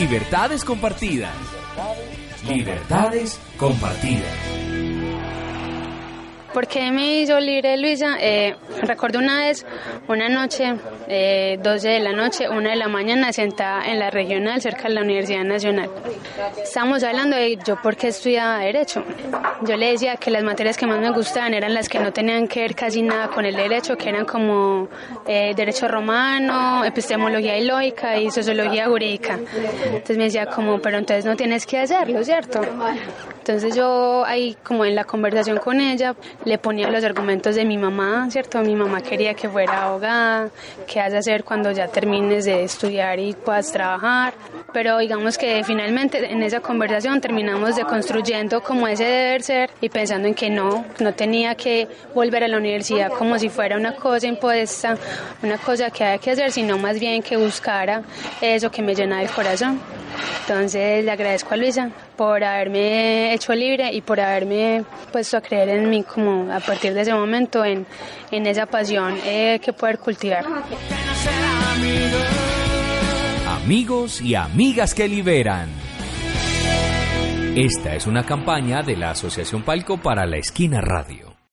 Libertades compartidas. Libertades compartidas. ¿Por qué me hizo libre Luisa? Eh, recuerdo una vez, una noche, eh, 12 de la noche, una de la mañana, sentada en la regional cerca de la Universidad Nacional. Estábamos hablando de yo por qué estudiaba Derecho. Yo le decía que las materias que más me gustaban eran las que no tenían que ver casi nada con el derecho, que eran como eh, Derecho Romano, Epistemología y Lógica y Sociología Jurídica. Entonces me decía como, pero entonces no tienes que hacerlo, ¿cierto? Entonces yo ahí como en la conversación con ella le ponía los argumentos de mi mamá, ¿cierto? Mi mamá quería que fuera abogada, qué has de hacer cuando ya termines de estudiar y puedas trabajar, pero digamos que finalmente en esa conversación terminamos de construyendo como ese deber ser y pensando en que no, no tenía que volver a la universidad como si fuera una cosa impuesta, una cosa que había que hacer, sino más bien que buscara eso que me llena el corazón. Entonces le agradezco a Luisa por haberme hecho libre y por haberme puesto a creer en mí como a partir de ese momento en, en esa pasión eh, que poder cultivar. Amigos y amigas que liberan. Esta es una campaña de la Asociación Palco para la Esquina Radio.